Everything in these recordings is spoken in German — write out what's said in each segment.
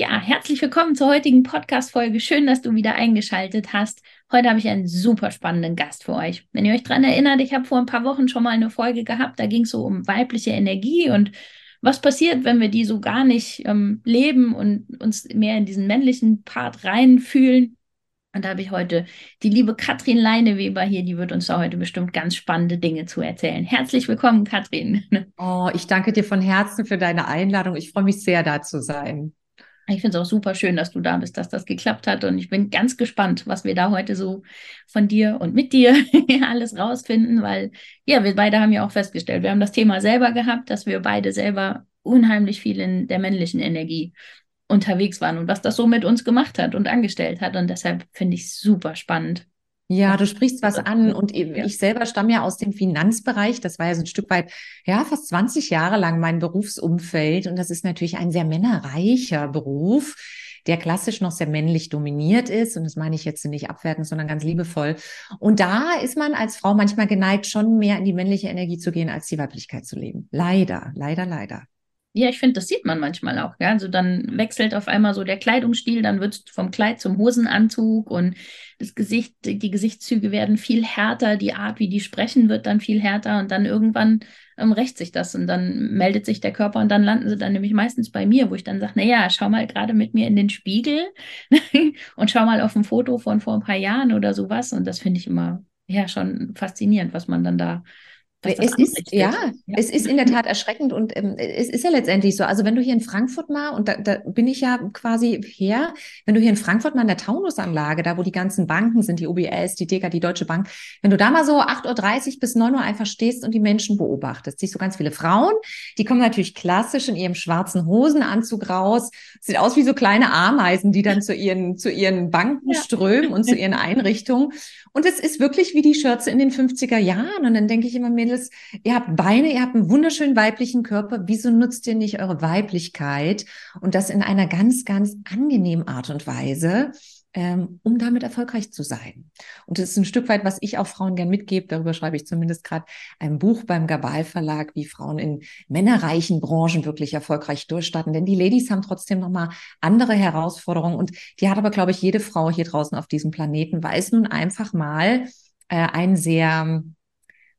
Ja, herzlich willkommen zur heutigen Podcast-Folge. Schön, dass du wieder eingeschaltet hast. Heute habe ich einen super spannenden Gast für euch. Wenn ihr euch daran erinnert, ich habe vor ein paar Wochen schon mal eine Folge gehabt, da ging es so um weibliche Energie und was passiert, wenn wir die so gar nicht ähm, leben und uns mehr in diesen männlichen Part reinfühlen. Und da habe ich heute die liebe Katrin Leineweber hier, die wird uns da heute bestimmt ganz spannende Dinge zu erzählen. Herzlich willkommen, Katrin. Oh, ich danke dir von Herzen für deine Einladung. Ich freue mich sehr, da zu sein. Ich finde es auch super schön, dass du da bist, dass das geklappt hat. Und ich bin ganz gespannt, was wir da heute so von dir und mit dir alles rausfinden, weil ja, wir beide haben ja auch festgestellt, wir haben das Thema selber gehabt, dass wir beide selber unheimlich viel in der männlichen Energie unterwegs waren und was das so mit uns gemacht hat und angestellt hat. Und deshalb finde ich es super spannend, ja, du sprichst was an und ich selber stamme ja aus dem Finanzbereich. Das war ja so ein Stück weit, ja, fast 20 Jahre lang mein Berufsumfeld und das ist natürlich ein sehr männerreicher Beruf der klassisch noch sehr männlich dominiert ist. Und das meine ich jetzt nicht abwertend, sondern ganz liebevoll. Und da ist man als Frau manchmal geneigt, schon mehr in die männliche Energie zu gehen, als die Weiblichkeit zu leben. Leider, leider, leider. Ja, ich finde, das sieht man manchmal auch. Ja? Also dann wechselt auf einmal so der Kleidungsstil, dann wird es vom Kleid zum Hosenanzug und das Gesicht, die Gesichtszüge werden viel härter, die Art, wie die sprechen, wird dann viel härter und dann irgendwann ähm, rächt sich das und dann meldet sich der Körper und dann landen sie dann nämlich meistens bei mir, wo ich dann sage, naja, schau mal gerade mit mir in den Spiegel und schau mal auf ein Foto von vor ein paar Jahren oder sowas und das finde ich immer ja schon faszinierend, was man dann da es ist, ja, ja, es ist in der Tat erschreckend und ähm, es ist ja letztendlich so. Also wenn du hier in Frankfurt mal, und da, da bin ich ja quasi her, wenn du hier in Frankfurt mal in der Taunusanlage, da wo die ganzen Banken sind, die OBS, die DK, die Deutsche Bank, wenn du da mal so 8.30 Uhr bis 9 Uhr einfach stehst und die Menschen beobachtest, siehst du ganz viele Frauen, die kommen natürlich klassisch in ihrem schwarzen Hosenanzug raus, sieht aus wie so kleine Ameisen, die dann zu ihren, zu ihren Banken ja. strömen und zu ihren Einrichtungen. Und es ist wirklich wie die Schürze in den 50er Jahren. Und dann denke ich immer, Mädels, ihr habt Beine, ihr habt einen wunderschönen weiblichen Körper. Wieso nutzt ihr nicht eure Weiblichkeit? Und das in einer ganz, ganz angenehmen Art und Weise ähm, um damit erfolgreich zu sein. Und das ist ein Stück weit, was ich auch Frauen gern mitgebe. Darüber schreibe ich zumindest gerade ein Buch beim Gabal Verlag, wie Frauen in männerreichen Branchen wirklich erfolgreich durchstarten. Denn die Ladies haben trotzdem nochmal andere Herausforderungen. Und die hat aber, glaube ich, jede Frau hier draußen auf diesem Planeten, weil es nun einfach mal äh, ein sehr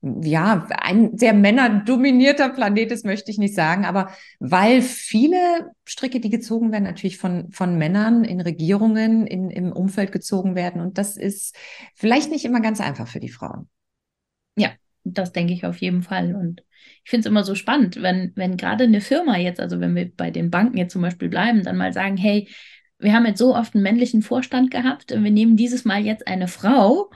ja, ein sehr männerdominierter Planet ist, möchte ich nicht sagen, aber weil viele Stricke, die gezogen werden, natürlich von, von Männern in Regierungen, in, im Umfeld gezogen werden. Und das ist vielleicht nicht immer ganz einfach für die Frauen. Ja, das denke ich auf jeden Fall. Und ich finde es immer so spannend, wenn, wenn gerade eine Firma jetzt, also wenn wir bei den Banken jetzt zum Beispiel bleiben, dann mal sagen, hey, wir haben jetzt so oft einen männlichen Vorstand gehabt, wir nehmen dieses Mal jetzt eine Frau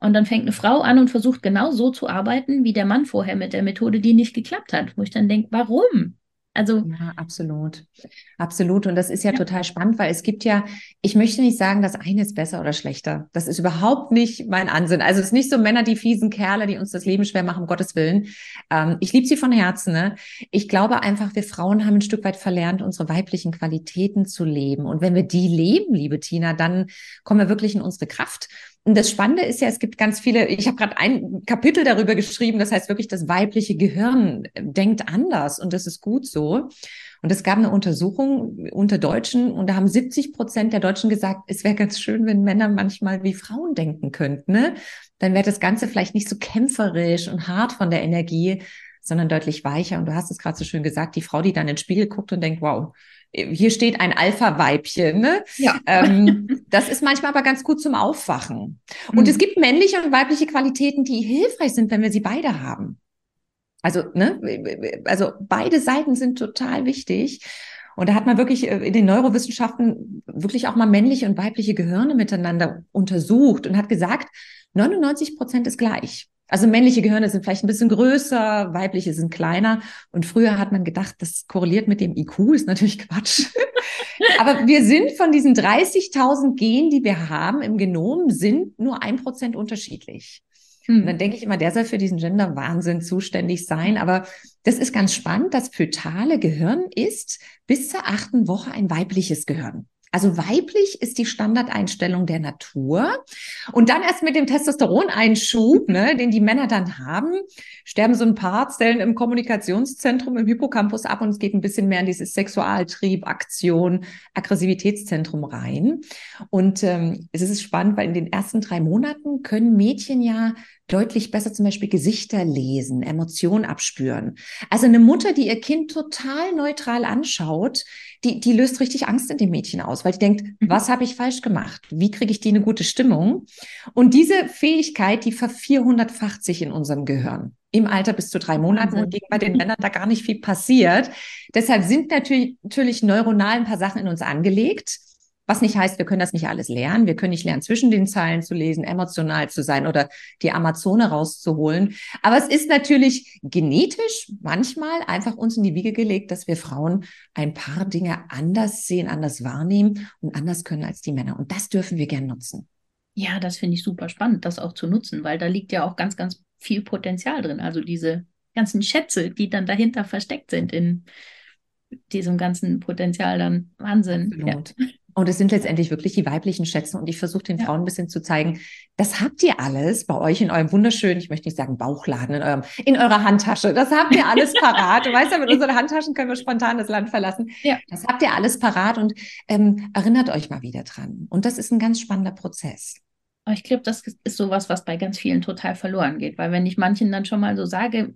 und dann fängt eine Frau an und versucht genau so zu arbeiten wie der Mann vorher mit der Methode, die nicht geklappt hat. Wo ich dann denke, warum? Also ja, absolut. Absolut. Und das ist ja, ja, total spannend, weil es gibt ja, ich möchte nicht sagen, das eine ist besser oder schlechter. Das ist überhaupt nicht mein Ansinn. Also es ist nicht so Männer, die fiesen Kerle, die uns das Leben schwer machen, um Gottes Willen. Ähm, ich liebe sie von Herzen. Ne? Ich glaube einfach, wir Frauen haben ein Stück weit verlernt, unsere weiblichen Qualitäten zu leben. Und wenn wir die leben, liebe Tina, dann kommen wir wirklich in unsere Kraft. Und das Spannende ist ja, es gibt ganz viele, ich habe gerade ein Kapitel darüber geschrieben, das heißt wirklich, das weibliche Gehirn denkt anders und das ist gut so. Und es gab eine Untersuchung unter Deutschen und da haben 70 Prozent der Deutschen gesagt, es wäre ganz schön, wenn Männer manchmal wie Frauen denken könnten. Ne? Dann wäre das Ganze vielleicht nicht so kämpferisch und hart von der Energie, sondern deutlich weicher. Und du hast es gerade so schön gesagt, die Frau, die dann in den Spiegel guckt und denkt, wow, hier steht ein Alpha-Weibchen. Ne? Ja. Ähm, das ist manchmal aber ganz gut zum Aufwachen. Und mhm. es gibt männliche und weibliche Qualitäten, die hilfreich sind, wenn wir sie beide haben. Also, ne, also beide Seiten sind total wichtig. Und da hat man wirklich äh, in den Neurowissenschaften wirklich auch mal männliche und weibliche Gehirne miteinander untersucht und hat gesagt, 99 Prozent ist gleich. Also männliche Gehirne sind vielleicht ein bisschen größer, weibliche sind kleiner. Und früher hat man gedacht, das korreliert mit dem IQ, ist natürlich Quatsch. Aber wir sind von diesen 30.000 Genen, die wir haben im Genom, sind nur ein Prozent unterschiedlich. Hm. Und dann denke ich immer, der soll für diesen Gender-Wahnsinn zuständig sein. Aber das ist ganz spannend. Das fötale Gehirn ist bis zur achten Woche ein weibliches Gehirn. Also weiblich ist die Standardeinstellung der Natur. Und dann erst mit dem Testosteroneinschub, ne, den die Männer dann haben, sterben so ein paar Zellen im Kommunikationszentrum, im Hippocampus ab und es geht ein bisschen mehr in dieses Sexualtrieb, Aktion, Aggressivitätszentrum rein. Und ähm, es ist spannend, weil in den ersten drei Monaten können Mädchen ja deutlich besser zum Beispiel Gesichter lesen, Emotionen abspüren. Also eine Mutter, die ihr Kind total neutral anschaut, die, die löst richtig Angst in dem Mädchen aus, weil die denkt, mhm. was habe ich falsch gemacht? Wie kriege ich die eine gute Stimmung? Und diese Fähigkeit, die vervierhundertfacht sich in unserem Gehirn im Alter bis zu drei Monaten und bei den Männern da gar nicht viel passiert. Deshalb sind natürlich, natürlich neuronal ein paar Sachen in uns angelegt. Was nicht heißt, wir können das nicht alles lernen. Wir können nicht lernen, zwischen den Zeilen zu lesen, emotional zu sein oder die Amazone rauszuholen. Aber es ist natürlich genetisch manchmal einfach uns in die Wiege gelegt, dass wir Frauen ein paar Dinge anders sehen, anders wahrnehmen und anders können als die Männer. Und das dürfen wir gern nutzen. Ja, das finde ich super spannend, das auch zu nutzen, weil da liegt ja auch ganz, ganz viel Potenzial drin. Also diese ganzen Schätze, die dann dahinter versteckt sind in diesem ganzen Potenzial dann Wahnsinn. Absolut. Ja. Und es sind letztendlich wirklich die weiblichen Schätze. Und ich versuche den ja. Frauen ein bisschen zu zeigen, das habt ihr alles bei euch in eurem wunderschönen, ich möchte nicht sagen Bauchladen, in eurem, in eurer Handtasche. Das habt ihr alles parat. du weißt ja, mit unseren Handtaschen können wir spontan das Land verlassen. Ja. Das habt ihr alles parat und ähm, erinnert euch mal wieder dran. Und das ist ein ganz spannender Prozess. Ich glaube, das ist sowas, was bei ganz vielen total verloren geht. Weil wenn ich manchen dann schon mal so sage,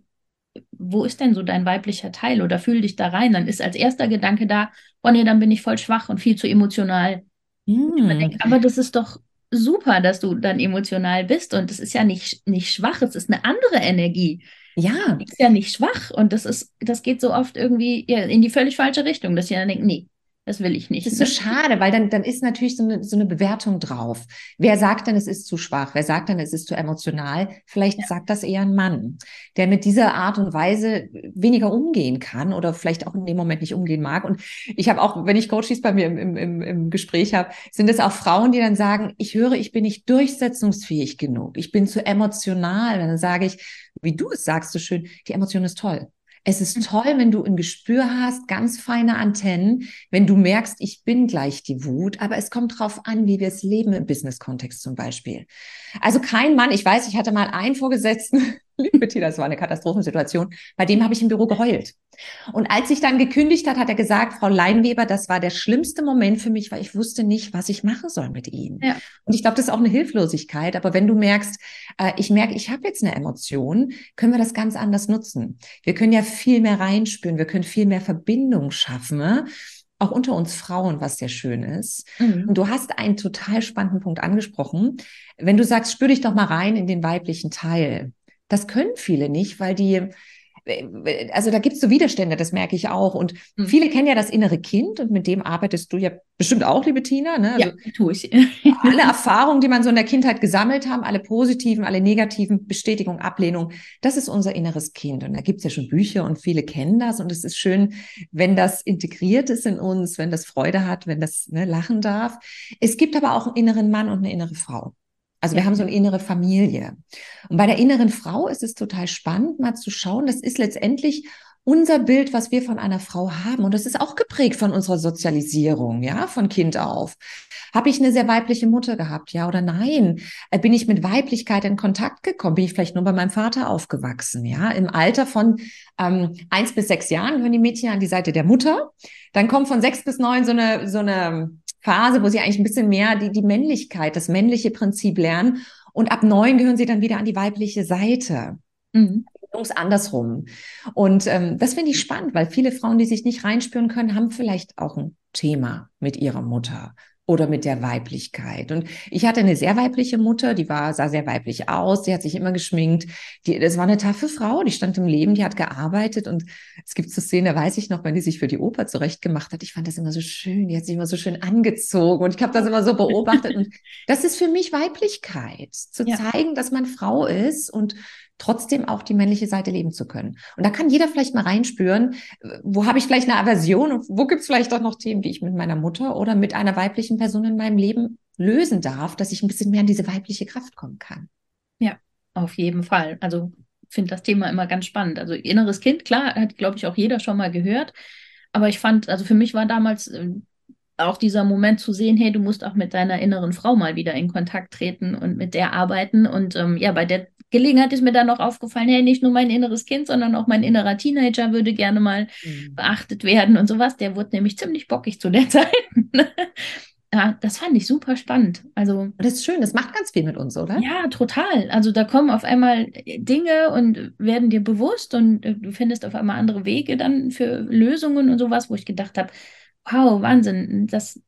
wo ist denn so dein weiblicher Teil oder fühl dich da rein, dann ist als erster Gedanke da, oh nee, dann bin ich voll schwach und viel zu emotional. Mm. Denke, aber das ist doch super, dass du dann emotional bist und das ist ja nicht, nicht schwach, es ist eine andere Energie. Ja. Du bist ja nicht schwach und das ist, das geht so oft irgendwie in die völlig falsche Richtung, dass ich dann denke, nee, das will ich nicht. Das ist so schade, weil dann, dann ist natürlich so eine, so eine Bewertung drauf. Wer sagt dann, es ist zu schwach? Wer sagt dann, es ist zu emotional? Vielleicht ja. sagt das eher ein Mann, der mit dieser Art und Weise weniger umgehen kann oder vielleicht auch in dem Moment nicht umgehen mag. Und ich habe auch, wenn ich Coaches bei mir im, im, im Gespräch habe, sind es auch Frauen, die dann sagen, ich höre, ich bin nicht durchsetzungsfähig genug. Ich bin zu emotional. Und dann sage ich, wie du es sagst so schön, die Emotion ist toll. Es ist mhm. toll, wenn du ein Gespür hast, ganz feine Antennen, wenn du merkst, ich bin gleich die Wut, aber es kommt drauf an, wie wir es leben im Business-Kontext zum Beispiel. Also kein Mann, ich weiß, ich hatte mal einen Vorgesetzten, liebe Tina, das war eine Katastrophensituation, bei dem habe ich im Büro geheult. Und als ich dann gekündigt hat, hat er gesagt, Frau Leinweber, das war der schlimmste Moment für mich, weil ich wusste nicht, was ich machen soll mit Ihnen. Ja. Und ich glaube, das ist auch eine Hilflosigkeit. Aber wenn du merkst, äh, ich merke, ich habe jetzt eine Emotion, können wir das ganz anders nutzen. Wir können ja viel mehr reinspüren, wir können viel mehr Verbindung schaffen. Ne? auch unter uns Frauen, was sehr schön ist. Mhm. Und du hast einen total spannenden Punkt angesprochen. Wenn du sagst, spür dich doch mal rein in den weiblichen Teil. Das können viele nicht, weil die also da gibt es so Widerstände, das merke ich auch. Und mhm. viele kennen ja das innere Kind und mit dem arbeitest du ja bestimmt auch, liebe Tina. Ne? Also ja, tue ich. alle Erfahrungen, die man so in der Kindheit gesammelt haben, alle positiven, alle negativen, Bestätigung, Ablehnung, das ist unser inneres Kind. Und da gibt es ja schon Bücher und viele kennen das. Und es ist schön, wenn das integriert ist in uns, wenn das Freude hat, wenn das ne, lachen darf. Es gibt aber auch einen inneren Mann und eine innere Frau. Also wir haben so eine innere Familie. Und bei der inneren Frau ist es total spannend, mal zu schauen, das ist letztendlich unser Bild, was wir von einer Frau haben. Und das ist auch geprägt von unserer Sozialisierung, ja, von Kind auf. Habe ich eine sehr weibliche Mutter gehabt, ja oder nein? Äh, bin ich mit Weiblichkeit in Kontakt gekommen? Bin ich vielleicht nur bei meinem Vater aufgewachsen, ja? Im Alter von ähm, eins bis sechs Jahren gehören die Mädchen an die Seite der Mutter. Dann kommt von sechs bis neun so eine, so eine Phase, wo sie eigentlich ein bisschen mehr die, die Männlichkeit, das männliche Prinzip lernen. Und ab neun gehören sie dann wieder an die weibliche Seite. Mhm. Jungs andersrum. Und ähm, das finde ich spannend, weil viele Frauen, die sich nicht reinspüren können, haben vielleicht auch ein Thema mit ihrer Mutter oder mit der Weiblichkeit. Und ich hatte eine sehr weibliche Mutter, die war, sah sehr weiblich aus, die hat sich immer geschminkt. Die, das war eine taffe Frau, die stand im Leben, die hat gearbeitet. Und es gibt so Szenen, da weiß ich noch, wenn die sich für die Oper zurechtgemacht hat. Ich fand das immer so schön, die hat sich immer so schön angezogen und ich habe das immer so beobachtet. Und das ist für mich Weiblichkeit, zu ja. zeigen, dass man Frau ist und trotzdem auch die männliche Seite leben zu können. Und da kann jeder vielleicht mal reinspüren, wo habe ich vielleicht eine Aversion und wo gibt es vielleicht auch noch Themen, die ich mit meiner Mutter oder mit einer weiblichen Person in meinem Leben lösen darf, dass ich ein bisschen mehr an diese weibliche Kraft kommen kann. Ja, auf jeden Fall. Also finde das Thema immer ganz spannend. Also inneres Kind, klar, hat, glaube ich, auch jeder schon mal gehört. Aber ich fand, also für mich war damals äh, auch dieser Moment zu sehen, hey, du musst auch mit deiner inneren Frau mal wieder in Kontakt treten und mit der arbeiten. Und ähm, ja, bei der Gelegenheit ist mir dann noch aufgefallen, hey, nicht nur mein inneres Kind, sondern auch mein innerer Teenager würde gerne mal mhm. beachtet werden und sowas. Der wurde nämlich ziemlich bockig zu der Zeit. ja, das fand ich super spannend. Also das ist schön, das macht ganz viel mit uns, oder? Ja, total. Also da kommen auf einmal Dinge und werden dir bewusst und äh, du findest auf einmal andere Wege dann für Lösungen und sowas, wo ich gedacht habe, wow, Wahnsinn, das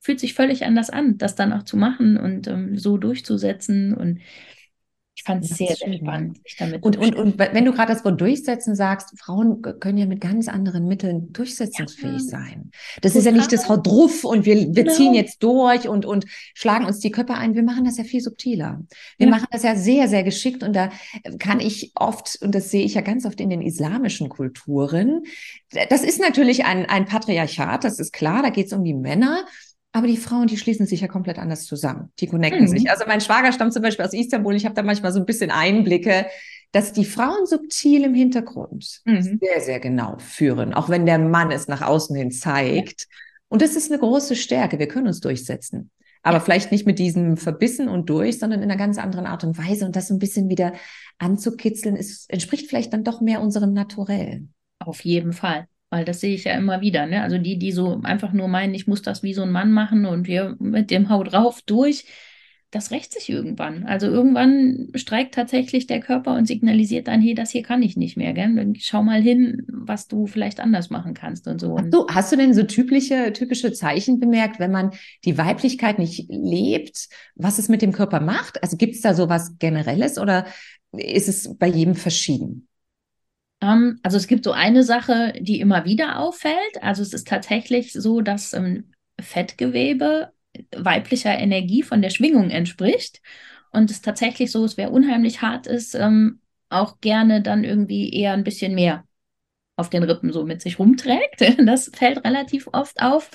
fühlt sich völlig anders an, das dann auch zu machen und ähm, so durchzusetzen und ich fand es sehr, spannend, sich damit und, und, und wenn du gerade das Wort durchsetzen sagst, Frauen können ja mit ganz anderen Mitteln durchsetzungsfähig ja. sein. Das Total. ist ja nicht das Haut drauf und wir, wir genau. ziehen jetzt durch und, und schlagen uns die Köpfe ein. Wir machen das ja viel subtiler. Wir ja. machen das ja sehr, sehr geschickt und da kann ich oft, und das sehe ich ja ganz oft in den islamischen Kulturen, das ist natürlich ein, ein Patriarchat, das ist klar, da geht es um die Männer. Aber die Frauen, die schließen sich ja komplett anders zusammen. Die connecten mhm. sich. Also mein Schwager stammt zum Beispiel aus Istanbul. Ich habe da manchmal so ein bisschen Einblicke, dass die Frauen subtil im Hintergrund mhm. sehr, sehr genau führen, auch wenn der Mann es nach außen hin zeigt. Ja. Und das ist eine große Stärke. Wir können uns durchsetzen. Aber ja. vielleicht nicht mit diesem Verbissen und durch, sondern in einer ganz anderen Art und Weise. Und das so ein bisschen wieder anzukitzeln, ist, entspricht vielleicht dann doch mehr unserem Naturell. Auf jeden Fall. Weil das sehe ich ja immer wieder. Ne? Also die, die so einfach nur meinen, ich muss das wie so ein Mann machen und wir mit dem Haut drauf durch, das rächt sich irgendwann. Also irgendwann streikt tatsächlich der Körper und signalisiert dann, hey, das hier kann ich nicht mehr. Gell? Dann schau mal hin, was du vielleicht anders machen kannst und so. Hast du, hast du denn so typische, typische Zeichen bemerkt, wenn man die Weiblichkeit nicht lebt, was es mit dem Körper macht? Also gibt es da so was Generelles oder ist es bei jedem verschieden? Ähm, also es gibt so eine Sache, die immer wieder auffällt. Also es ist tatsächlich so, dass ähm, Fettgewebe weiblicher Energie von der Schwingung entspricht. Und es ist tatsächlich so, es wäre unheimlich hart ist, ähm, auch gerne dann irgendwie eher ein bisschen mehr auf den Rippen so mit sich rumträgt. Das fällt relativ oft auf.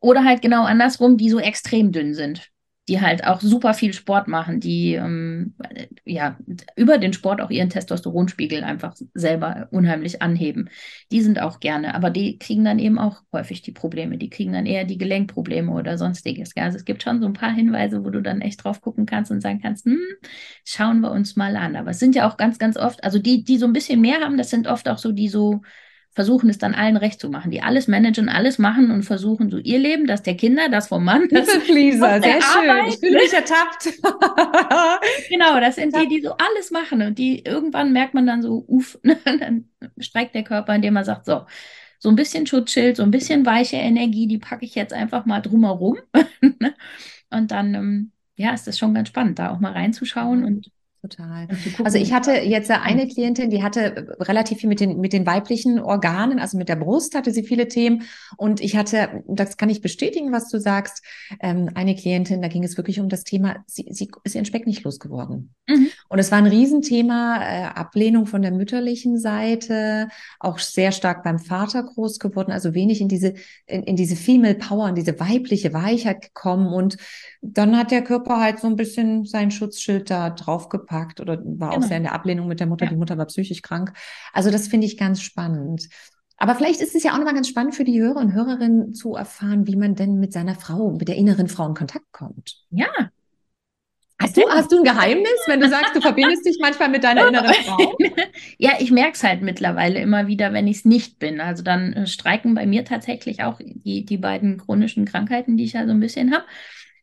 Oder halt genau andersrum, die so extrem dünn sind die halt auch super viel Sport machen, die ähm, ja über den Sport auch ihren Testosteronspiegel einfach selber unheimlich anheben. Die sind auch gerne, aber die kriegen dann eben auch häufig die Probleme. Die kriegen dann eher die Gelenkprobleme oder sonstiges. Also es gibt schon so ein paar Hinweise, wo du dann echt drauf gucken kannst und sagen kannst, hm, schauen wir uns mal an. Aber es sind ja auch ganz, ganz oft, also die, die so ein bisschen mehr haben, das sind oft auch so die so versuchen es dann allen recht zu machen, die alles managen, alles machen und versuchen so ihr Leben, das der Kinder, das vom Mann. Das Flieser, sehr schön. Arbeit. Ich fühle mich ertappt. genau, das sind die, die so alles machen und die irgendwann merkt man dann so, uff, dann streikt der Körper, indem man sagt, so, so ein bisschen Schutzschild, so ein bisschen weiche Energie, die packe ich jetzt einfach mal drumherum. und dann, ähm, ja, ist das schon ganz spannend, da auch mal reinzuschauen und Total. Also ich hatte jetzt eine Klientin, die hatte relativ viel mit den, mit den weiblichen Organen, also mit der Brust hatte sie viele Themen. Und ich hatte, das kann ich bestätigen, was du sagst, ähm, eine Klientin, da ging es wirklich um das Thema, sie, sie ist ihren Speck nicht losgeworden. Mhm. Und es war ein Riesenthema, äh, Ablehnung von der mütterlichen Seite, auch sehr stark beim Vater groß geworden, also wenig in diese, in, in diese Female Power, in diese weibliche Weichheit gekommen. Und dann hat der Körper halt so ein bisschen sein Schutzschild da draufgepackt oder war genau. auch sehr in der Ablehnung mit der Mutter. Ja. Die Mutter war psychisch krank. Also das finde ich ganz spannend. Aber vielleicht ist es ja auch nochmal ganz spannend für die Hörer und Hörerinnen zu erfahren, wie man denn mit seiner Frau, mit der inneren Frau in Kontakt kommt. Ja. Hast du, hast du ein Geheimnis, wenn du sagst, du verbindest dich manchmal mit deiner inneren Frau? ja, ich merke es halt mittlerweile immer wieder, wenn ich es nicht bin. Also dann äh, streiken bei mir tatsächlich auch die, die beiden chronischen Krankheiten, die ich ja so ein bisschen habe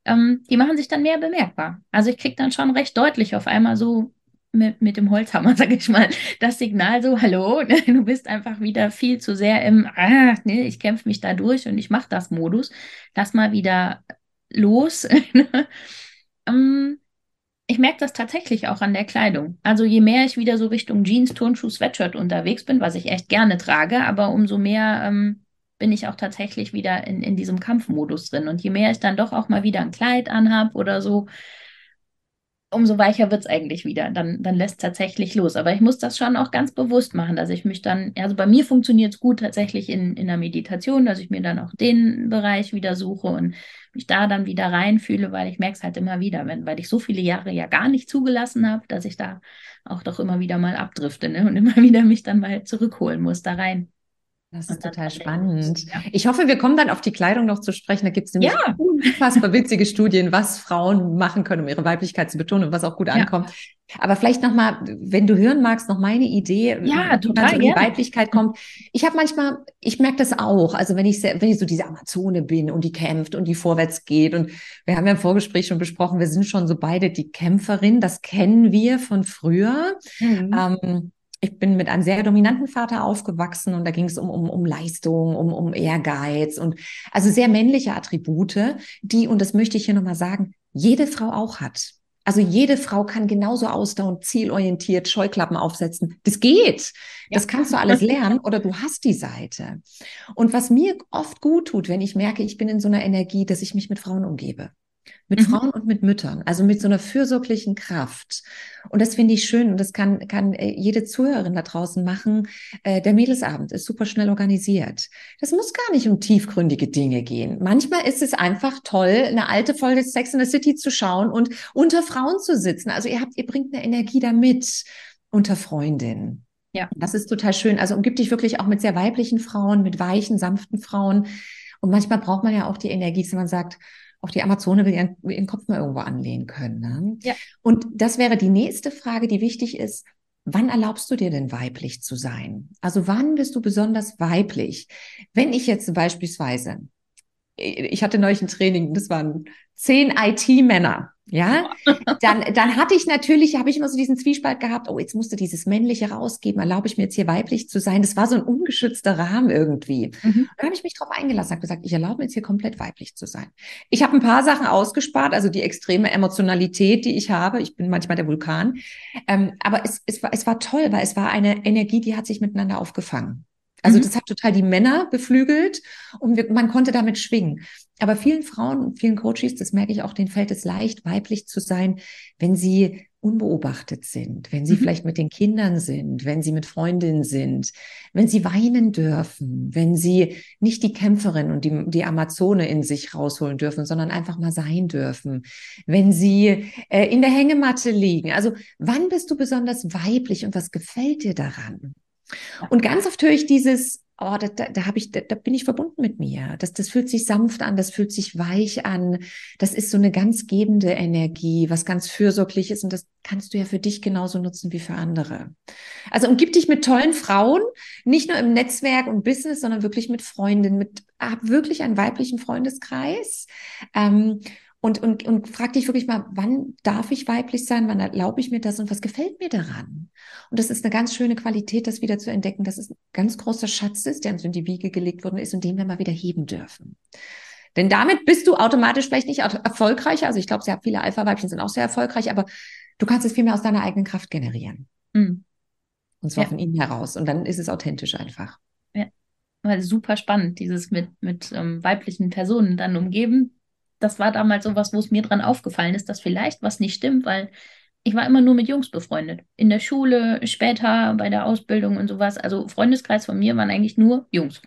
ähm, die machen sich dann mehr bemerkbar. Also ich kriege dann schon recht deutlich auf einmal so mit, mit dem Holzhammer, sage ich mal, das Signal so, hallo, du bist einfach wieder viel zu sehr im, ah, nee, ich kämpfe mich da durch und ich mache das Modus. Lass mal wieder los. ähm, ich merke das tatsächlich auch an der Kleidung. Also je mehr ich wieder so Richtung Jeans, Turnschuh, Sweatshirt unterwegs bin, was ich echt gerne trage, aber umso mehr ähm, bin ich auch tatsächlich wieder in, in diesem Kampfmodus drin. Und je mehr ich dann doch auch mal wieder ein Kleid anhab oder so, umso weicher wird es eigentlich wieder. Dann, dann lässt es tatsächlich los. Aber ich muss das schon auch ganz bewusst machen, dass ich mich dann, also bei mir funktioniert es gut tatsächlich in, in der Meditation, dass ich mir dann auch den Bereich wieder suche und mich da dann wieder reinfühle, weil ich merke es halt immer wieder, wenn, weil ich so viele Jahre ja gar nicht zugelassen habe, dass ich da auch doch immer wieder mal abdrifte ne? und immer wieder mich dann mal zurückholen muss da rein. Das ist total spannend. Ich hoffe, wir kommen dann auf die Kleidung noch zu sprechen. Da gibt es nämlich ja. unfassbar witzige Studien, was Frauen machen können, um ihre Weiblichkeit zu betonen und was auch gut ankommt. Ja. Aber vielleicht nochmal, wenn du hören magst, noch meine Idee, ja, total, um die Weiblichkeit kommt. Ich habe manchmal, ich merke das auch, also wenn ich, wenn ich so diese Amazone bin und die kämpft und die vorwärts geht und wir haben ja im Vorgespräch schon besprochen, wir sind schon so beide die Kämpferin, das kennen wir von früher. Mhm. Ähm, ich bin mit einem sehr dominanten Vater aufgewachsen und da ging es um, um, um Leistung, um, um Ehrgeiz und also sehr männliche Attribute, die, und das möchte ich hier nochmal sagen, jede Frau auch hat. Also jede Frau kann genauso ausdauernd, zielorientiert Scheuklappen aufsetzen. Das geht. Ja. Das kannst du alles lernen oder du hast die Seite. Und was mir oft gut tut, wenn ich merke, ich bin in so einer Energie, dass ich mich mit Frauen umgebe mit mhm. Frauen und mit Müttern, also mit so einer fürsorglichen Kraft. Und das finde ich schön und das kann, kann äh, jede Zuhörerin da draußen machen. Äh, der Mädelsabend ist super schnell organisiert. Das muss gar nicht um tiefgründige Dinge gehen. Manchmal ist es einfach toll, eine alte Folge Sex in the City zu schauen und unter Frauen zu sitzen. Also ihr habt, ihr bringt eine Energie da mit unter Freundinnen. Ja. Das ist total schön. Also umgibt dich wirklich auch mit sehr weiblichen Frauen, mit weichen, sanften Frauen. Und manchmal braucht man ja auch die Energie, dass man sagt, auch die Amazone will ihren, ihren Kopf mal irgendwo anlehnen können. Ne? Ja. Und das wäre die nächste Frage, die wichtig ist. Wann erlaubst du dir denn weiblich zu sein? Also wann bist du besonders weiblich? Wenn ich jetzt beispielsweise, ich hatte neulich ein Training, das waren zehn IT-Männer, ja, dann, dann hatte ich natürlich, habe ich immer so diesen Zwiespalt gehabt, oh, jetzt musste dieses Männliche rausgeben, erlaube ich mir jetzt hier weiblich zu sein. Das war so ein ungeschützter Rahmen irgendwie. Mhm. Dann habe ich mich darauf eingelassen, habe gesagt, ich erlaube mir jetzt hier komplett weiblich zu sein. Ich habe ein paar Sachen ausgespart, also die extreme Emotionalität, die ich habe. Ich bin manchmal der Vulkan. Ähm, aber es, es, war, es war toll, weil es war eine Energie, die hat sich miteinander aufgefangen. Also mhm. das hat total die Männer beflügelt und wir, man konnte damit schwingen. Aber vielen Frauen und vielen Coaches, das merke ich auch, denen fällt es leicht, weiblich zu sein, wenn sie unbeobachtet sind, wenn sie mhm. vielleicht mit den Kindern sind, wenn sie mit Freundinnen sind, wenn sie weinen dürfen, wenn sie nicht die Kämpferin und die, die Amazone in sich rausholen dürfen, sondern einfach mal sein dürfen, wenn sie äh, in der Hängematte liegen. Also wann bist du besonders weiblich und was gefällt dir daran? Und ganz oft höre ich dieses, oh, da, da, da, hab ich, da, da bin ich verbunden mit mir. Das, das fühlt sich sanft an, das fühlt sich weich an. Das ist so eine ganz gebende Energie, was ganz fürsorglich ist. Und das kannst du ja für dich genauso nutzen wie für andere. Also umgib dich mit tollen Frauen, nicht nur im Netzwerk und Business, sondern wirklich mit Freundinnen, mit hab wirklich einen weiblichen Freundeskreis. Ähm, und, und, und frag dich wirklich mal, wann darf ich weiblich sein, wann erlaube ich mir das und was gefällt mir daran? Und das ist eine ganz schöne Qualität, das wieder zu entdecken, dass es ein ganz großer Schatz ist, der uns in die Wiege gelegt worden ist und den wir mal wieder heben dürfen. Denn damit bist du automatisch vielleicht nicht erfolgreicher. Also ich glaube, sehr viele Alpha-Weibchen sind auch sehr erfolgreich, aber du kannst es viel mehr aus deiner eigenen Kraft generieren. Mhm. Und zwar ja. von innen heraus. Und dann ist es authentisch einfach. Ja, weil super spannend, dieses mit, mit ähm, weiblichen Personen dann umgeben das war damals so was, wo es mir dran aufgefallen ist, dass vielleicht was nicht stimmt, weil ich war immer nur mit Jungs befreundet. In der Schule, später bei der Ausbildung und sowas. Also Freundeskreis von mir waren eigentlich nur Jungs.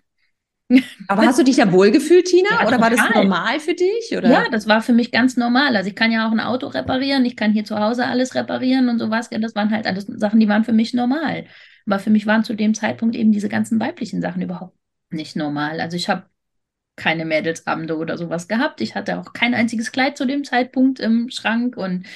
Aber hast du dich ja wohlgefühlt, Tina? Ja, oder total. war das normal für dich? Oder? Ja, das war für mich ganz normal. Also ich kann ja auch ein Auto reparieren, ich kann hier zu Hause alles reparieren und sowas. Das waren halt alles Sachen, die waren für mich normal. Aber für mich waren zu dem Zeitpunkt eben diese ganzen weiblichen Sachen überhaupt nicht normal. Also ich habe keine Mädelsabende oder sowas gehabt. Ich hatte auch kein einziges Kleid zu dem Zeitpunkt im Schrank und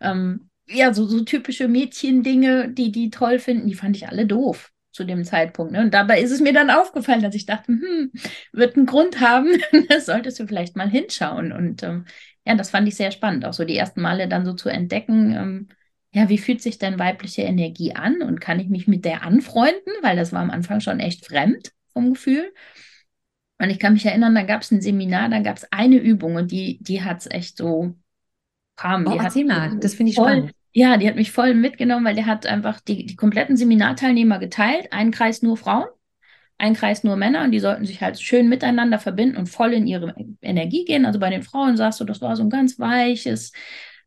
ähm, ja, so, so typische Mädchendinge, die die toll finden, die fand ich alle doof zu dem Zeitpunkt. Ne? Und dabei ist es mir dann aufgefallen, dass ich dachte, hm, wird einen Grund haben, das solltest du vielleicht mal hinschauen. Und ähm, ja, das fand ich sehr spannend, auch so die ersten Male dann so zu entdecken, ähm, ja, wie fühlt sich denn weibliche Energie an und kann ich mich mit der anfreunden, weil das war am Anfang schon echt fremd vom Gefühl. Und ich kann mich erinnern, da gab es ein Seminar, da gab es eine Übung und die, die hat es echt so kam. Oh, die erzähl mal, das finde ich voll, spannend. Ja, die hat mich voll mitgenommen, weil der hat einfach die, die kompletten Seminarteilnehmer geteilt. Einen Kreis nur Frauen, einen Kreis nur Männer und die sollten sich halt schön miteinander verbinden und voll in ihre Energie gehen. Also bei den Frauen sagst du, das war so ein ganz weiches,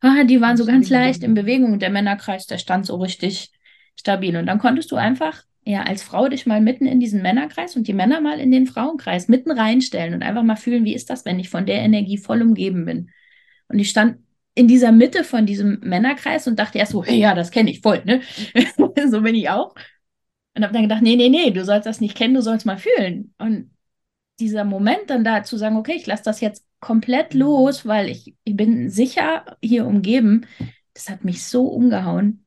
ah, die waren so ganz leicht in Bewegung und der Männerkreis, der stand so richtig stabil. Und dann konntest du einfach ja als Frau dich mal mitten in diesen Männerkreis und die Männer mal in den Frauenkreis mitten reinstellen und einfach mal fühlen, wie ist das, wenn ich von der Energie voll umgeben bin. Und ich stand in dieser Mitte von diesem Männerkreis und dachte erst so, hey, ja, das kenne ich voll, ne? so bin ich auch. Und habe dann gedacht, nee, nee, nee, du sollst das nicht kennen, du sollst mal fühlen. Und dieser Moment dann da zu sagen, okay, ich lasse das jetzt komplett los, weil ich, ich bin sicher hier umgeben, das hat mich so umgehauen.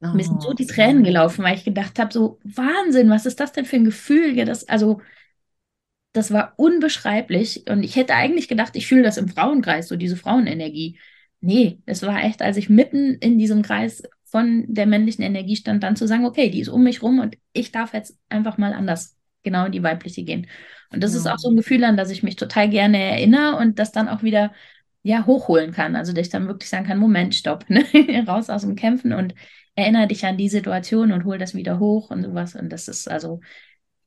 Oh, Mir sind so die Tränen gelaufen, weil ich gedacht habe, so Wahnsinn, was ist das denn für ein Gefühl? Ja, das, also, das war unbeschreiblich. Und ich hätte eigentlich gedacht, ich fühle das im Frauenkreis, so diese Frauenenergie. Nee, es war echt, als ich mitten in diesem Kreis von der männlichen Energie stand, dann zu sagen, okay, die ist um mich rum und ich darf jetzt einfach mal anders genau in die weibliche gehen. Und das ja. ist auch so ein Gefühl, an das ich mich total gerne erinnere und das dann auch wieder ja, hochholen kann. Also, dass ich dann wirklich sagen kann, Moment, stopp, ne? raus aus dem Kämpfen und erinnere dich an die Situation und hol das wieder hoch und sowas. Und das ist also,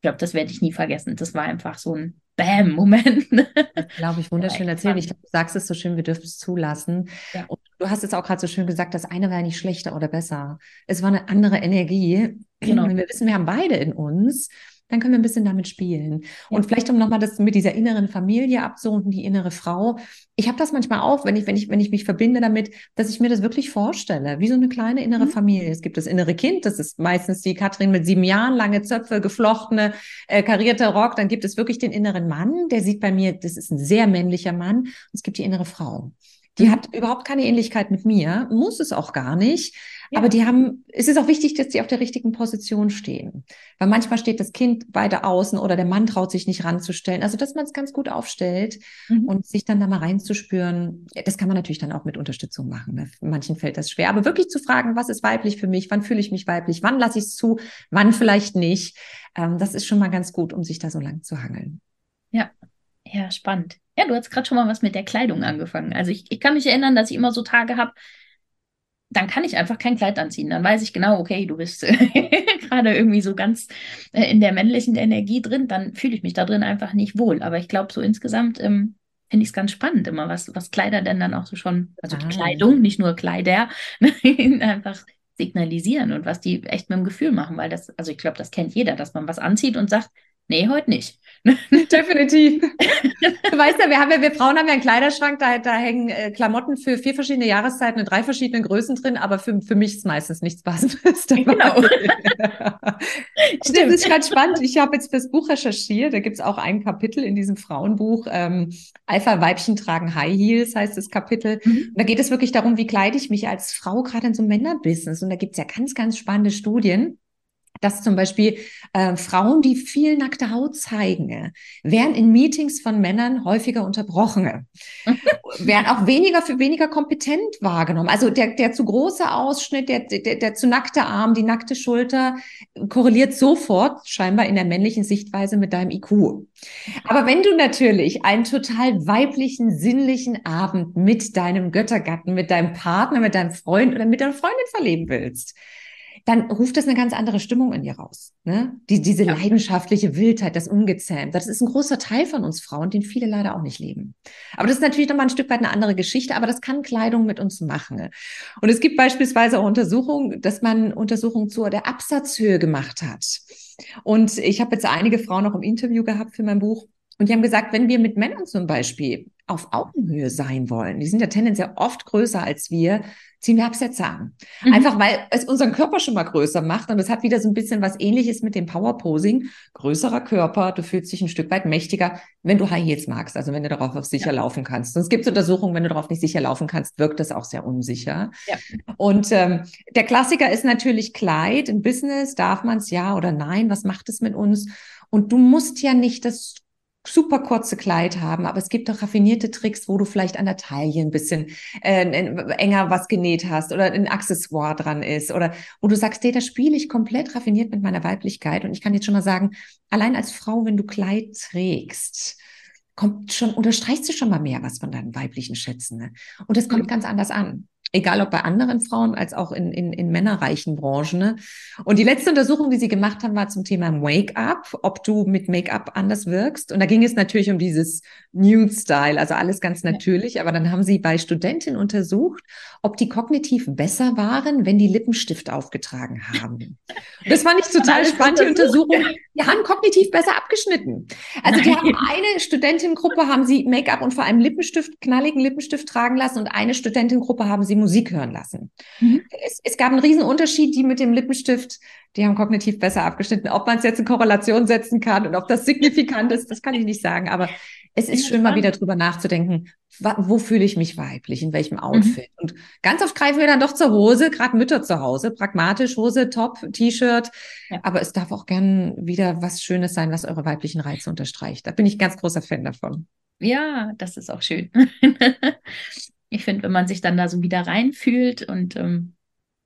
ich glaube, das werde ich nie vergessen. Das war einfach so ein Bam-Moment. Glaube ich, wunderschön ja, erzählt. Ich glaube, du sagst es so schön, wir dürfen es zulassen. Ja. Und du hast es auch gerade so schön gesagt, das eine war nicht schlechter oder besser. Es war eine andere Energie. Genau. Und wir wissen, wir haben beide in uns dann können wir ein bisschen damit spielen. Ja. Und vielleicht um nochmal das mit dieser inneren Familie abzurunden, die innere Frau. Ich habe das manchmal auch, wenn ich, wenn ich, wenn ich mich verbinde damit, dass ich mir das wirklich vorstelle, wie so eine kleine innere mhm. Familie. Es gibt das innere Kind, das ist meistens die Katrin mit sieben Jahren, lange Zöpfe, geflochtene, äh, karierter Rock. Dann gibt es wirklich den inneren Mann, der sieht bei mir, das ist ein sehr männlicher Mann. Und es gibt die innere Frau. Die mhm. hat überhaupt keine Ähnlichkeit mit mir, muss es auch gar nicht. Aber die haben, es ist auch wichtig, dass sie auf der richtigen Position stehen. Weil manchmal steht das Kind weiter außen oder der Mann traut sich nicht ranzustellen. Also, dass man es ganz gut aufstellt mhm. und sich dann da mal reinzuspüren. Das kann man natürlich dann auch mit Unterstützung machen. Ne? Manchen fällt das schwer. Aber wirklich zu fragen, was ist weiblich für mich? Wann fühle ich mich weiblich? Wann lasse ich es zu? Wann vielleicht nicht? Ähm, das ist schon mal ganz gut, um sich da so lang zu hangeln. Ja, ja, spannend. Ja, du hast gerade schon mal was mit der Kleidung angefangen. Also ich, ich kann mich erinnern, dass ich immer so Tage habe, dann kann ich einfach kein Kleid anziehen. Dann weiß ich genau, okay, du bist gerade irgendwie so ganz äh, in der männlichen Energie drin, dann fühle ich mich da drin einfach nicht wohl. Aber ich glaube, so insgesamt ähm, finde ich es ganz spannend immer, was, was Kleider denn dann auch so schon, also ah. Kleidung, nicht nur Kleider, einfach signalisieren und was die echt mit dem Gefühl machen, weil das, also ich glaube, das kennt jeder, dass man was anzieht und sagt, Nee, heute nicht. Definitiv. Du weißt ja, wir haben ja, wir Frauen haben ja einen Kleiderschrank, da, da hängen äh, Klamotten für vier verschiedene Jahreszeiten in drei verschiedenen Größen drin, aber für, für mich ist meistens nichts Passendes. Genau. Stimmt, das ist ganz spannend. Ich habe jetzt fürs Buch recherchiert, da gibt es auch ein Kapitel in diesem Frauenbuch, ähm, Alpha-Weibchen tragen High Heels, heißt das Kapitel. Mhm. Da geht es wirklich darum, wie kleide ich mich als Frau gerade in so einem Männerbusiness. Und da gibt es ja ganz, ganz spannende Studien dass zum Beispiel äh, Frauen, die viel nackte Haut zeigen, werden in Meetings von Männern häufiger unterbrochen, werden auch weniger für weniger kompetent wahrgenommen. Also der, der zu große Ausschnitt, der, der, der zu nackte Arm, die nackte Schulter korreliert sofort scheinbar in der männlichen Sichtweise mit deinem IQ. Aber wenn du natürlich einen total weiblichen, sinnlichen Abend mit deinem Göttergatten, mit deinem Partner, mit deinem Freund oder mit deiner Freundin verleben willst, dann ruft das eine ganz andere Stimmung in dir raus. Ne? Die, diese ja. leidenschaftliche Wildheit, das Ungezähmte, das ist ein großer Teil von uns Frauen, den viele leider auch nicht leben. Aber das ist natürlich nochmal ein Stück weit eine andere Geschichte, aber das kann Kleidung mit uns machen. Und es gibt beispielsweise auch Untersuchungen, dass man Untersuchungen zur der Absatzhöhe gemacht hat. Und ich habe jetzt einige Frauen noch im Interview gehabt für mein Buch. Und die haben gesagt, wenn wir mit Männern zum Beispiel auf Augenhöhe sein wollen, die sind ja tendenziell oft größer als wir, ziehen wir Absätze an. Mhm. Einfach weil es unseren Körper schon mal größer macht. Und es hat wieder so ein bisschen was ähnliches mit dem Power Posing. Größerer Körper, du fühlst dich ein Stück weit mächtiger, wenn du High Heels magst, also wenn du darauf auf sicher ja. laufen kannst. Sonst gibt es Untersuchungen, wenn du darauf nicht sicher laufen kannst, wirkt das auch sehr unsicher. Ja. Und ähm, der Klassiker ist natürlich Kleid. Im Business darf man es ja oder nein. Was macht es mit uns? Und du musst ja nicht das super kurze Kleid haben, aber es gibt auch raffinierte Tricks, wo du vielleicht an der Taille ein bisschen äh, enger was genäht hast oder ein Accessoire dran ist oder wo du sagst, hey, da spiele ich komplett raffiniert mit meiner Weiblichkeit und ich kann jetzt schon mal sagen, allein als Frau, wenn du Kleid trägst, kommt schon, unterstreichst du schon mal mehr was von deinen weiblichen Schätzen. Ne? Und das kommt mhm. ganz anders an. Egal ob bei anderen Frauen als auch in, in, in männerreichen Branchen. Ne? Und die letzte Untersuchung, die sie gemacht haben, war zum Thema Make-up, ob du mit Make-up anders wirkst. Und da ging es natürlich um dieses Nude-Style, also alles ganz natürlich. Aber dann haben sie bei Studentinnen untersucht, ob die kognitiv besser waren, wenn die Lippenstift aufgetragen haben. Das fand ich total spannend, die Untersuchung. Die haben kognitiv besser abgeschnitten. Also die haben eine Studentengruppe haben sie Make-up und vor allem Lippenstift, knalligen Lippenstift tragen lassen und eine Studentengruppe haben sie Musik hören lassen. Mhm. Es, es, gab einen riesen Unterschied, die mit dem Lippenstift, die haben kognitiv besser abgeschnitten. Ob man es jetzt in Korrelation setzen kann und ob das signifikant ist, das kann ich nicht sagen. Aber es ist schön, mal wieder drüber nachzudenken, wo fühle ich mich weiblich, in welchem mhm. Outfit. Mhm. Und ganz oft greifen wir dann doch zur Hose, gerade Mütter zu Hause, pragmatisch, Hose, Top, T-Shirt. Ja. Aber es darf auch gern wieder was Schönes sein, was eure weiblichen Reize unterstreicht. Da bin ich ganz großer Fan davon. Ja, das ist auch schön. ich finde, wenn man sich dann da so wieder reinfühlt und ähm,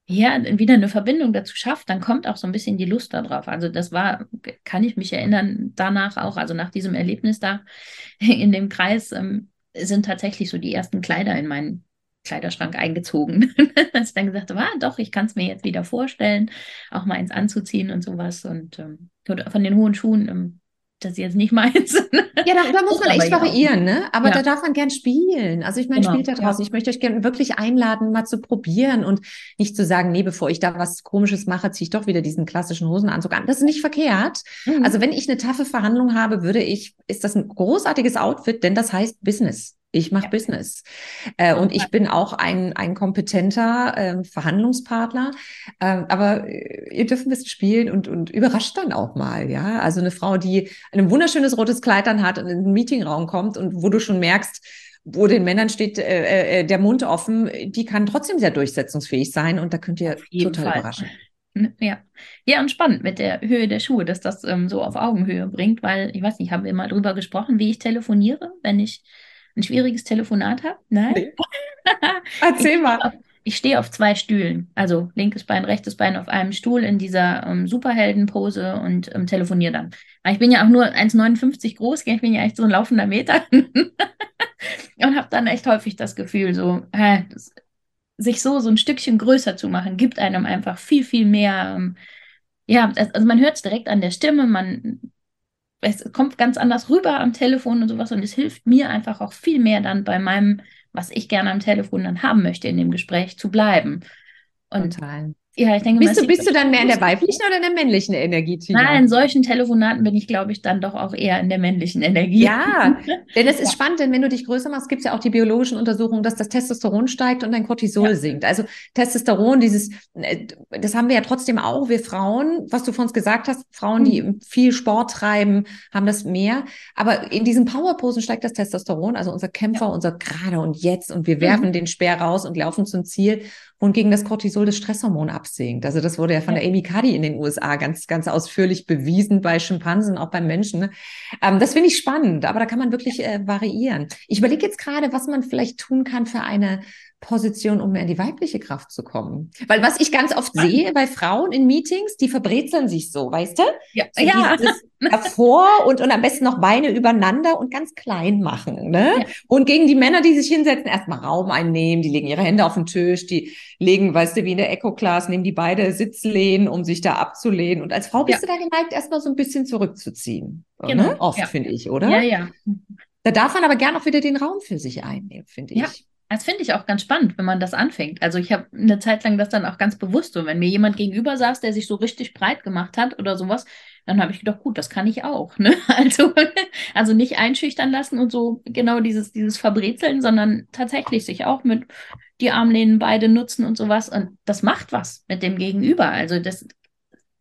ja, wieder eine Verbindung dazu schafft, dann kommt auch so ein bisschen die Lust darauf. Also das war, kann ich mich erinnern, danach auch, also nach diesem Erlebnis da in dem Kreis, ähm, sind tatsächlich so die ersten Kleider in meinen Kleiderschrank eingezogen. Als ich dann gesagt habe, ah, doch, ich kann es mir jetzt wieder vorstellen, auch mal eins anzuziehen und sowas. Und ähm, von den hohen Schuhen ähm, das ist jetzt nicht meins. ja, da, da muss man echt variieren, ne? Aber ja. da darf man gern spielen. Also ich meine, genau. spielt da draußen. Ich möchte euch gerne wirklich einladen, mal zu probieren und nicht zu sagen, nee, bevor ich da was Komisches mache, ziehe ich doch wieder diesen klassischen Hosenanzug an. Das ist nicht verkehrt. Mhm. Also wenn ich eine taffe Verhandlung habe, würde ich, ist das ein großartiges Outfit, denn das heißt Business. Ich mache ja. Business. Äh, und ich bin auch ein, ein kompetenter äh, Verhandlungspartner. Äh, aber ihr dürft ein bisschen spielen und, und überrascht dann auch mal. Ja, also eine Frau, die ein wunderschönes rotes Kleid dann hat und in den Meetingraum kommt und wo du schon merkst, wo den Männern steht äh, äh, der Mund offen, die kann trotzdem sehr durchsetzungsfähig sein und da könnt ihr total Fall. überraschen. Ja. ja, und spannend mit der Höhe der Schuhe, dass das ähm, so auf Augenhöhe bringt, weil ich weiß nicht, haben wir mal drüber gesprochen, wie ich telefoniere, wenn ich ein schwieriges Telefonat habe? Nein? Nee. Erzähl mal. Ich stehe auf zwei Stühlen, also linkes Bein, rechtes Bein auf einem Stuhl in dieser ähm, Superheldenpose und ähm, telefoniere dann. Aber ich bin ja auch nur 1,59 groß, ich bin ja echt so ein laufender Meter und habe dann echt häufig das Gefühl, so äh, das, sich so so ein Stückchen größer zu machen, gibt einem einfach viel viel mehr. Ähm, ja, also man hört es direkt an der Stimme, man es kommt ganz anders rüber am Telefon und sowas und es hilft mir einfach auch viel mehr dann bei meinem, was ich gerne am Telefon dann haben möchte, in dem Gespräch zu bleiben. Und Total. Ja, ich denke, bist du, bist du dann mehr in der weiblichen oder in der männlichen Energie? Tina? Nein, in solchen Telefonaten bin ich, glaube ich, dann doch auch eher in der männlichen Energie. Ja, denn es ist ja. spannend, denn wenn du dich größer machst, gibt es ja auch die biologischen Untersuchungen, dass das Testosteron steigt und dein Cortisol ja. sinkt. Also Testosteron, dieses, äh, das haben wir ja trotzdem auch, wir Frauen, was du von uns gesagt hast, Frauen, die mhm. viel Sport treiben, haben das mehr. Aber in diesen Powerposen steigt das Testosteron, also unser Kämpfer, ja. unser gerade und jetzt und wir werfen mhm. den Speer raus und laufen zum Ziel und gegen das Cortisol das Stresshormon absinkt. Also das wurde ja von ja. der Amy Cuddy in den USA ganz, ganz ausführlich bewiesen bei Schimpansen, auch beim Menschen. Ähm, das finde ich spannend, aber da kann man wirklich äh, variieren. Ich überlege jetzt gerade, was man vielleicht tun kann für eine Position, um mehr in die weibliche Kraft zu kommen. Weil was ich ganz oft sehe bei Frauen in Meetings, die verbrezeln sich so, weißt du? Ja. So ja. Hervor und, und am besten noch Beine übereinander und ganz klein machen. Ne? Ja. Und gegen die Männer, die sich hinsetzen, erstmal Raum einnehmen, die legen ihre Hände auf den Tisch, die legen, weißt du, wie in der Eco-Class, nehmen die beide Sitzlehnen, um sich da abzulehnen. Und als Frau bist ja. du da geneigt, erstmal so ein bisschen zurückzuziehen. Ne? Genau. Ne? Oft, finde ich, oder? Ja, ja. Da darf man aber gern auch wieder den Raum für sich einnehmen, finde ich. Das finde ich auch ganz spannend, wenn man das anfängt. Also ich habe eine Zeit lang das dann auch ganz bewusst so, wenn mir jemand gegenüber saß, der sich so richtig breit gemacht hat oder sowas, dann habe ich gedacht, gut, das kann ich auch. Ne? Also, also nicht einschüchtern lassen und so genau dieses, dieses Verbrezeln, sondern tatsächlich sich auch mit die Armlehnen beide nutzen und sowas. Und das macht was mit dem Gegenüber. Also das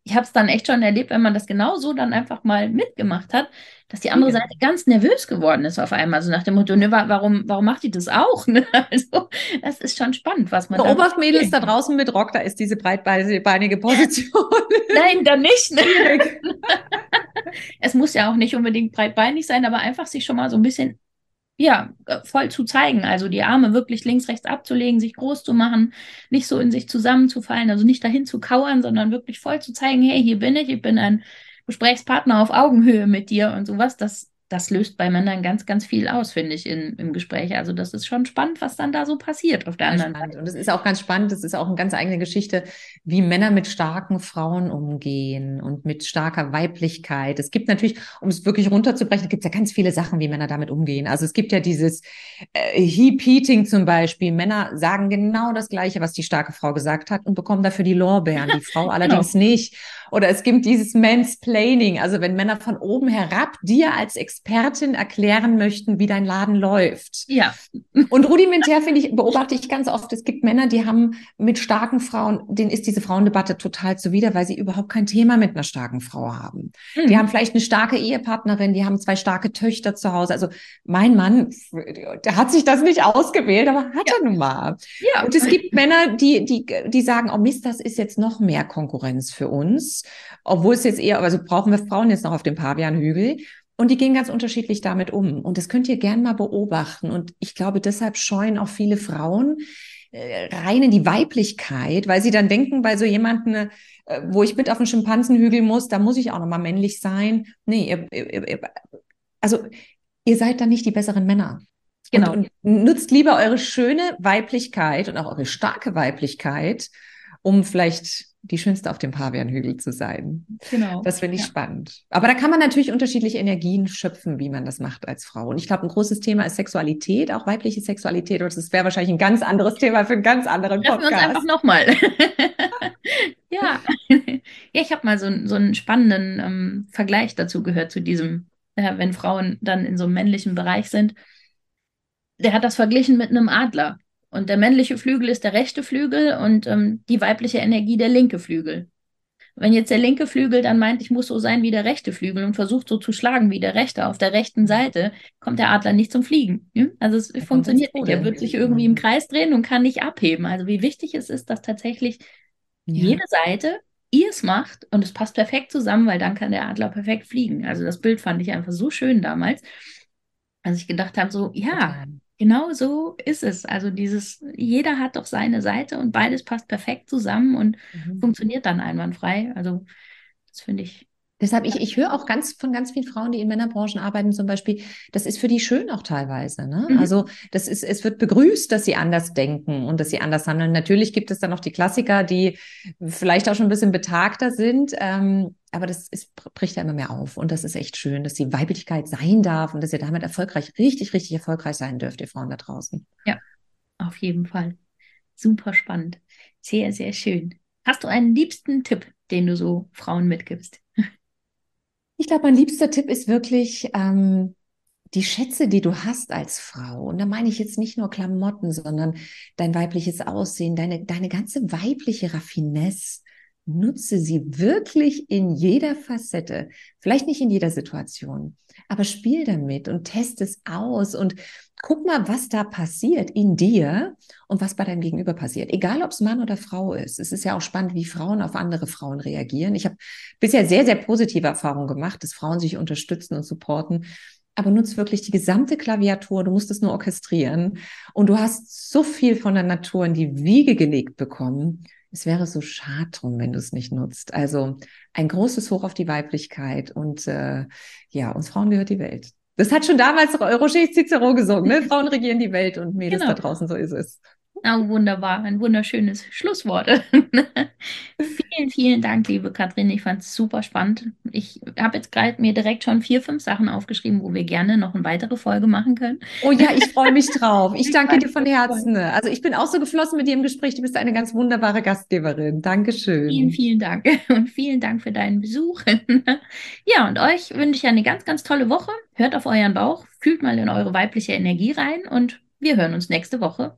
ich habe es dann echt schon erlebt, wenn man das genau so dann einfach mal mitgemacht hat, dass die andere ja. Seite ganz nervös geworden ist auf einmal. So nach dem Motto, ne, warum, warum macht die das auch? Ne? Also, das ist schon spannend, was man. Beobacht Mädels da draußen mit Rock, da ist diese breitbeinige Position. Nein, dann nicht. Ne? es muss ja auch nicht unbedingt breitbeinig sein, aber einfach sich schon mal so ein bisschen ja, äh, voll zu zeigen. Also die Arme wirklich links, rechts abzulegen, sich groß zu machen, nicht so in sich zusammenzufallen, also nicht dahin zu kauern, sondern wirklich voll zu zeigen, hey, hier bin ich, ich bin ein Gesprächspartner auf Augenhöhe mit dir und sowas. Das das löst bei Männern ganz, ganz viel aus, finde ich, in, im Gespräch. Also das ist schon spannend, was dann da so passiert auf der anderen spannend. Seite. Und es ist auch ganz spannend, das ist auch eine ganz eigene Geschichte, wie Männer mit starken Frauen umgehen und mit starker Weiblichkeit. Es gibt natürlich, um es wirklich runterzubrechen, gibt es ja ganz viele Sachen, wie Männer damit umgehen. Also es gibt ja dieses äh, Heap-Eating zum Beispiel. Männer sagen genau das Gleiche, was die starke Frau gesagt hat und bekommen dafür die Lorbeeren, die Frau allerdings genau. nicht. Oder es gibt dieses Mansplaining, also wenn Männer von oben herab dir als Expertin erklären möchten, wie dein Laden läuft. Ja. Und rudimentär finde ich, beobachte ich ganz oft, es gibt Männer, die haben mit starken Frauen, denen ist diese Frauendebatte total zuwider, weil sie überhaupt kein Thema mit einer starken Frau haben. Mhm. Die haben vielleicht eine starke Ehepartnerin, die haben zwei starke Töchter zu Hause. Also mein Mann, der hat sich das nicht ausgewählt, aber hat ja. er nun mal. Ja. Und es gibt Männer, die, die, die sagen, oh Mist, das ist jetzt noch mehr Konkurrenz für uns obwohl es jetzt eher, also brauchen wir Frauen jetzt noch auf dem Pavianhügel. Und die gehen ganz unterschiedlich damit um. Und das könnt ihr gern mal beobachten. Und ich glaube, deshalb scheuen auch viele Frauen äh, rein in die Weiblichkeit, weil sie dann denken, bei so jemanden, äh, wo ich mit auf den Schimpansenhügel muss, da muss ich auch nochmal männlich sein. Nee, ihr, ihr, ihr, also ihr seid dann nicht die besseren Männer. Genau. Und, und nutzt lieber eure schöne Weiblichkeit und auch eure starke Weiblichkeit, um vielleicht die schönste auf dem Pavianhügel zu sein. Genau. Das finde ich ja. spannend. Aber da kann man natürlich unterschiedliche Energien schöpfen, wie man das macht als Frau. Und ich glaube, ein großes Thema ist Sexualität, auch weibliche Sexualität. Und das wäre wahrscheinlich ein ganz anderes Thema für einen ganz anderen Podcast. Lassen wir uns einfach nochmal. ja. ja, ich habe mal so, so einen spannenden ähm, Vergleich dazu gehört, zu diesem, äh, wenn Frauen dann in so einem männlichen Bereich sind. Der hat das verglichen mit einem Adler. Und der männliche Flügel ist der rechte Flügel und ähm, die weibliche Energie der linke Flügel. Wenn jetzt der linke Flügel dann meint, ich muss so sein wie der rechte Flügel und versucht so zu schlagen wie der rechte auf der rechten Seite, kommt der Adler nicht zum Fliegen. Also es er funktioniert nicht. Er wird sich irgendwie im Kreis drehen und kann nicht abheben. Also wie wichtig es ist, dass tatsächlich ja. jede Seite ihr es macht und es passt perfekt zusammen, weil dann kann der Adler perfekt fliegen. Also das Bild fand ich einfach so schön damals, als ich gedacht habe, so ja, Genau so ist es. Also dieses, jeder hat doch seine Seite und beides passt perfekt zusammen und mhm. funktioniert dann einwandfrei. Also das finde ich Deshalb, ich, ich höre auch ganz von ganz vielen Frauen, die in Männerbranchen arbeiten, zum Beispiel, das ist für die schön auch teilweise. Ne? Mhm. Also das ist, es wird begrüßt, dass sie anders denken und dass sie anders handeln. Natürlich gibt es dann noch die Klassiker, die vielleicht auch schon ein bisschen betagter sind, ähm, aber das ist, bricht ja immer mehr auf. Und das ist echt schön, dass die Weiblichkeit sein darf und dass ihr damit erfolgreich, richtig, richtig erfolgreich sein dürft, ihr Frauen da draußen. Ja, auf jeden Fall. Super spannend. Sehr, sehr schön. Hast du einen liebsten Tipp, den du so Frauen mitgibst? Ich glaube, mein liebster Tipp ist wirklich ähm, die Schätze, die du hast als Frau. Und da meine ich jetzt nicht nur Klamotten, sondern dein weibliches Aussehen, deine, deine ganze weibliche Raffinesse. Nutze sie wirklich in jeder Facette. Vielleicht nicht in jeder Situation, aber spiel damit und test es aus und guck mal, was da passiert in dir und was bei deinem Gegenüber passiert. Egal, ob es Mann oder Frau ist. Es ist ja auch spannend, wie Frauen auf andere Frauen reagieren. Ich habe bisher sehr, sehr positive Erfahrungen gemacht, dass Frauen sich unterstützen und supporten. Aber nutz wirklich die gesamte Klaviatur. Du musst es nur orchestrieren. Und du hast so viel von der Natur in die Wiege gelegt bekommen. Es wäre so schade drum, wenn du es nicht nutzt. Also ein großes Hoch auf die Weiblichkeit und äh, ja, uns Frauen gehört die Welt. Das hat schon damals Roger Cicero gesungen, ne? Frauen regieren die Welt und Mädels genau. da draußen, so ist es. Oh, wunderbar, ein wunderschönes Schlusswort. vielen, vielen Dank, liebe Katrin. Ich fand es super spannend. Ich habe jetzt gerade mir direkt schon vier, fünf Sachen aufgeschrieben, wo wir gerne noch eine weitere Folge machen können. Oh ja, ich freue mich drauf. Ich danke dir von Herzen. Also ich bin auch so geflossen mit dir im Gespräch. Du bist eine ganz wunderbare Gastgeberin. Dankeschön. Vielen, vielen Dank und vielen Dank für deinen Besuch. ja, und euch wünsche ich eine ganz, ganz tolle Woche. Hört auf euren Bauch, fühlt mal in eure weibliche Energie rein und wir hören uns nächste Woche